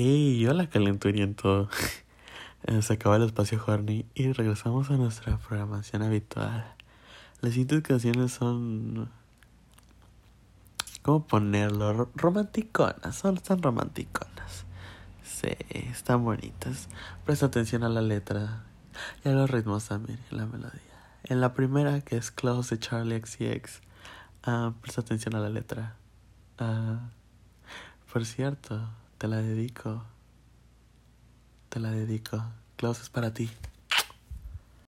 Y calenturiento. Eh, Se acaba el espacio horny y regresamos a nuestra programación habitual. Las siguientes canciones son... ¿Cómo ponerlo? Ro- Romanticonas, son tan romanticonas. Sí, están bonitas. Presta atención a la letra y a los ritmos también, y la melodía. En la primera, que es Close de Charlie XCX, ah, presta atención a la letra. Ah, por cierto, te la dedico. Te la dedico. Close es para ti.